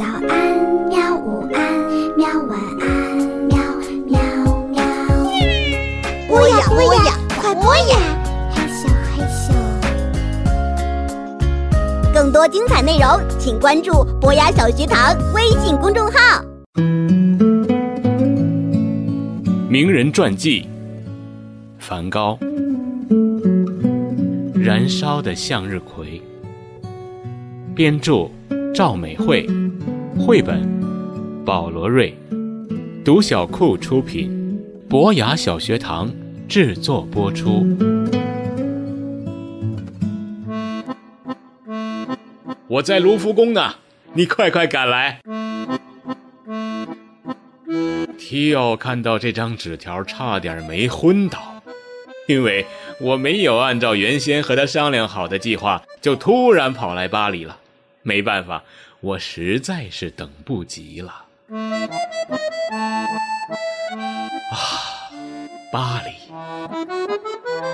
早安，喵！午安，喵！晚安，喵喵喵。播呀播呀，快播呀！嘿咻嘿咻。更多精彩内容，请关注博雅小学堂微信公众号。名人传记：梵高。燃烧的向日葵。编著：赵美惠，绘本：保罗瑞，读小库出品，博雅小学堂制作播出。我在卢浮宫呢，你快快赶来！提奥看到这张纸条，差点没昏倒，因为我没有按照原先和他商量好的计划，就突然跑来巴黎了。没办法，我实在是等不及了。啊，巴黎，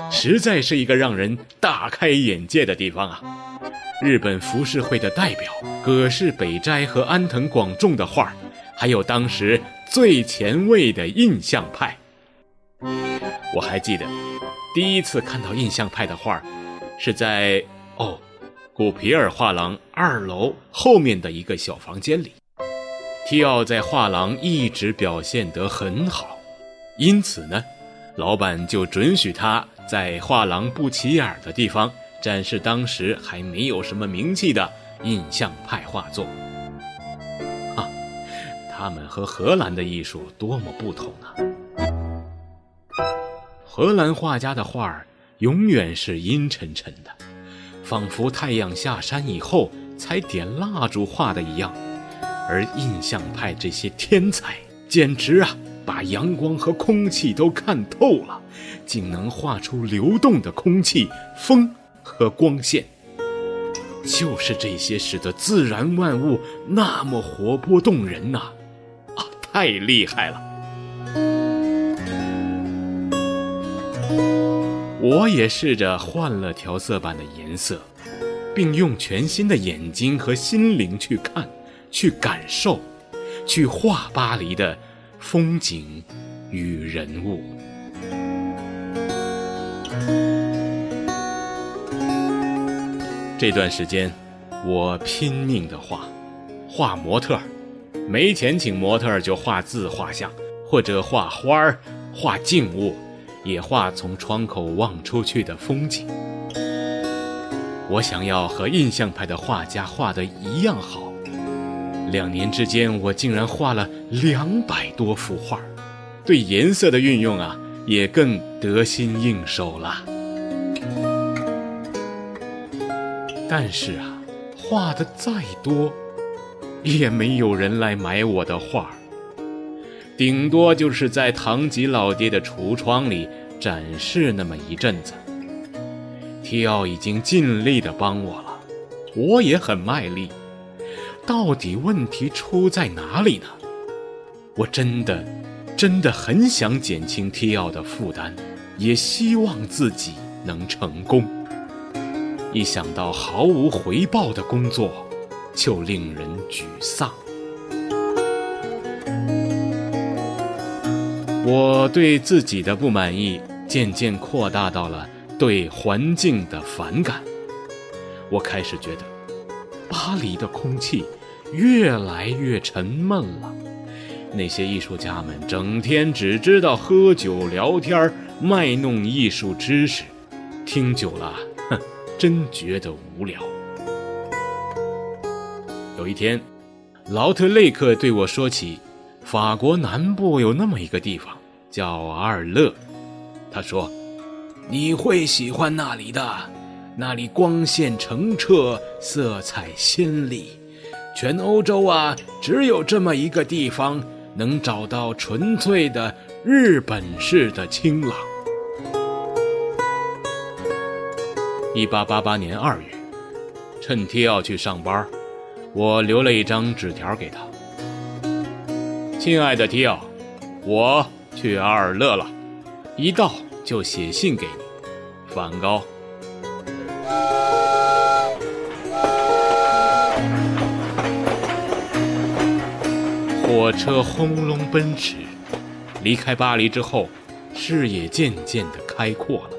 实在是一个让人大开眼界的地方啊！日本浮世绘的代表葛饰北斋和安藤广重的画还有当时最前卫的印象派。我还记得第一次看到印象派的画是在哦。古皮尔画廊二楼后面的一个小房间里，提奥在画廊一直表现得很好，因此呢，老板就准许他在画廊不起眼的地方展示当时还没有什么名气的印象派画作。啊，他们和荷兰的艺术多么不同啊！荷兰画家的画永远是阴沉沉的。仿佛太阳下山以后才点蜡烛画的一样，而印象派这些天才简直啊，把阳光和空气都看透了，竟能画出流动的空气、风和光线。就是这些使得自然万物那么活泼动人呐！啊，太厉害了！我也试着换了调色板的颜色，并用全新的眼睛和心灵去看、去感受、去画巴黎的风景与人物。这段时间，我拼命的画，画模特儿，没钱请模特儿就画自画像，或者画花儿、画静物。也画从窗口望出去的风景。我想要和印象派的画家画的一样好。两年之间，我竟然画了两百多幅画，对颜色的运用啊，也更得心应手了。但是啊，画的再多，也没有人来买我的画。顶多就是在唐吉老爹的橱窗里展示那么一阵子。提奥已经尽力的帮我了，我也很卖力。到底问题出在哪里呢？我真的，真的很想减轻提奥的负担，也希望自己能成功。一想到毫无回报的工作，就令人沮丧。我对自己的不满意渐渐扩大到了对环境的反感。我开始觉得，巴黎的空气越来越沉闷了。那些艺术家们整天只知道喝酒聊天卖弄艺术知识，听久了，哼，真觉得无聊。有一天，劳特雷克对我说起。法国南部有那么一个地方叫阿尔勒，他说：“你会喜欢那里的，那里光线澄澈，色彩鲜丽。全欧洲啊，只有这么一个地方能找到纯粹的日本式的清朗。”一八八八年二月，趁提奥去上班，我留了一张纸条给他。亲爱的提奥，我去阿尔勒了，一到就写信给你，梵高。火车轰隆奔驰，离开巴黎之后，视野渐渐地开阔了。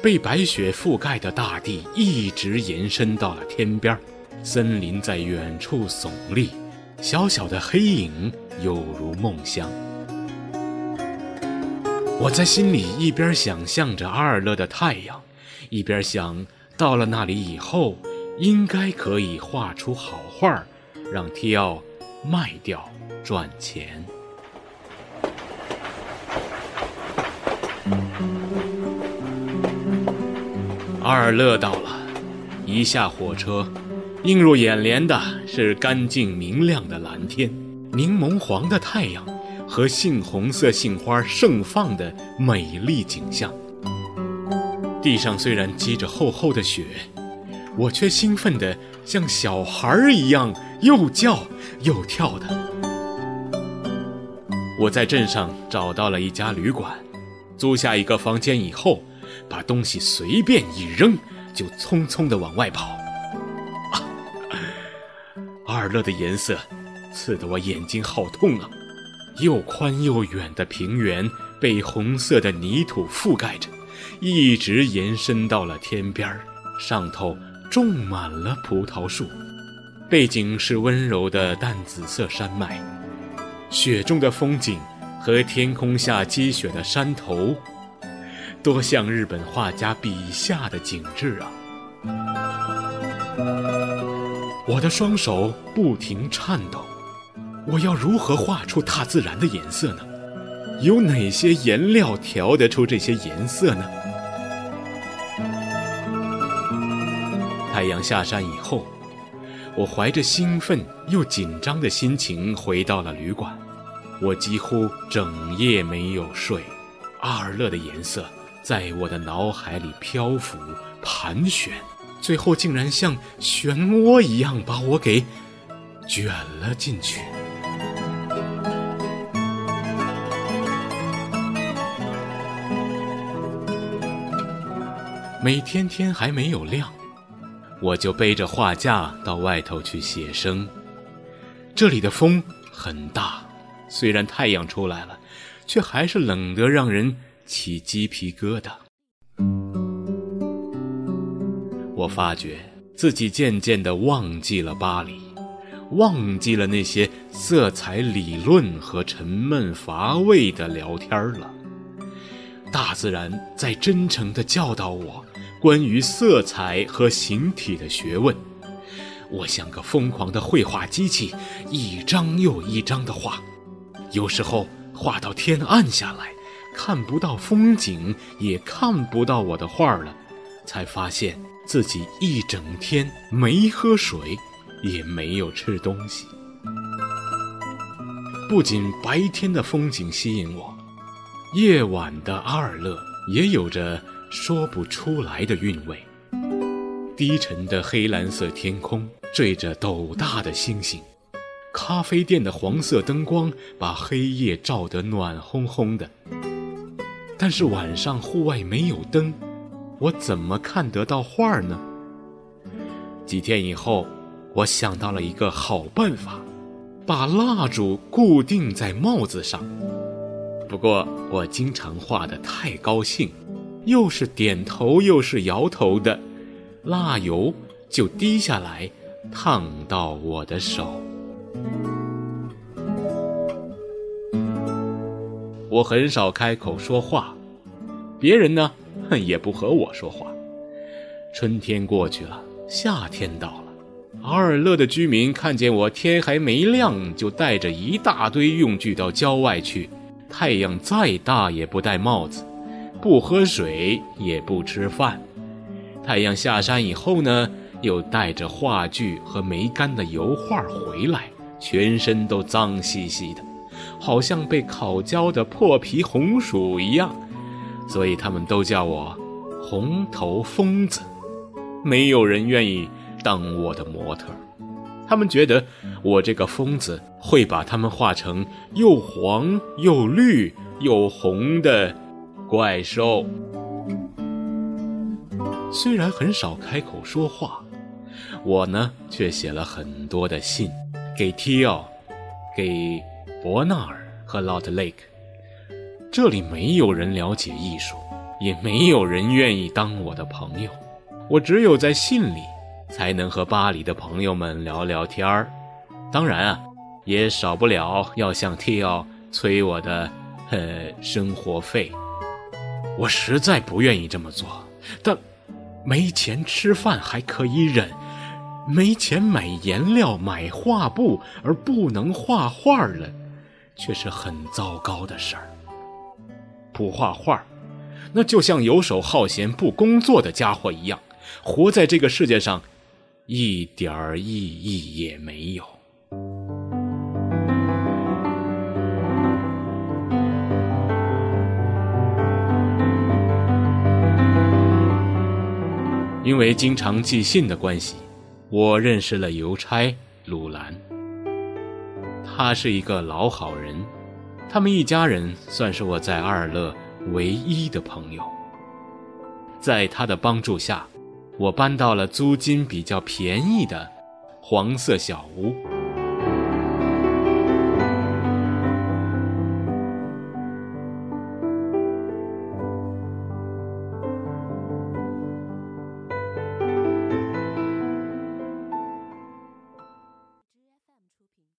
被白雪覆盖的大地一直延伸到了天边，森林在远处耸立，小小的黑影有如梦乡。我在心里一边想象着阿尔勒的太阳，一边想到了那里以后，应该可以画出好画，让提奥卖掉赚钱。阿尔勒到了，一下火车，映入眼帘的是干净明亮的蓝天、柠檬黄的太阳和杏红色杏花盛放的美丽景象。地上虽然积着厚厚的雪，我却兴奋得像小孩儿一样，又叫又跳的。我在镇上找到了一家旅馆，租下一个房间以后。把东西随便一扔，就匆匆地往外跑。阿尔勒的颜色，刺得我眼睛好痛啊！又宽又远的平原被红色的泥土覆盖着，一直延伸到了天边儿，上头种满了葡萄树。背景是温柔的淡紫色山脉，雪中的风景和天空下积雪的山头。多像日本画家笔下的景致啊！我的双手不停颤抖，我要如何画出大自然的颜色呢？有哪些颜料调得出这些颜色呢？太阳下山以后，我怀着兴奋又紧张的心情回到了旅馆，我几乎整夜没有睡。阿尔勒的颜色。在我的脑海里漂浮、盘旋，最后竟然像漩涡一样把我给卷了进去。每天天还没有亮，我就背着画架到外头去写生。这里的风很大，虽然太阳出来了，却还是冷得让人。起鸡皮疙瘩。我发觉自己渐渐地忘记了巴黎，忘记了那些色彩理论和沉闷乏味的聊天了。大自然在真诚地教导我关于色彩和形体的学问。我像个疯狂的绘画机器，一张又一张地画，有时候画到天暗下来。看不到风景，也看不到我的画了，才发现自己一整天没喝水，也没有吃东西。不仅白天的风景吸引我，夜晚的阿尔勒也有着说不出来的韵味。低沉的黑蓝色天空缀着斗大的星星，咖啡店的黄色灯光把黑夜照得暖烘烘的。但是晚上户外没有灯，我怎么看得到画呢？几天以后，我想到了一个好办法，把蜡烛固定在帽子上。不过我经常画的太高兴，又是点头又是摇头的，蜡油就滴下来，烫到我的手。我很少开口说话，别人呢，也不和我说话。春天过去了，夏天到了。阿尔勒的居民看见我天还没亮，就带着一大堆用具到郊外去。太阳再大也不戴帽子，不喝水也不吃饭。太阳下山以后呢，又带着画具和没干的油画回来，全身都脏兮兮的。好像被烤焦的破皮红薯一样，所以他们都叫我“红头疯子”。没有人愿意当我的模特，他们觉得我这个疯子会把他们画成又黄又绿又红的怪兽。虽然很少开口说话，我呢却写了很多的信，给提奥，给。伯纳尔和 Loud Lake。这里没有人了解艺术，也没有人愿意当我的朋友。我只有在信里，才能和巴黎的朋友们聊聊天儿。当然啊，也少不了要向 T 奥催我的，呃，生活费。我实在不愿意这么做，但没钱吃饭还可以忍，没钱买颜料、买画布而不能画画了，却是很糟糕的事儿。不画画，那就像游手好闲不工作的家伙一样，活在这个世界上，一点儿意义也没有。因为经常寄信的关系，我认识了邮差鲁兰。他是一个老好人。他们一家人算是我在二乐唯一的朋友。在他的帮助下，我搬到了租金比较便宜的黄色小屋。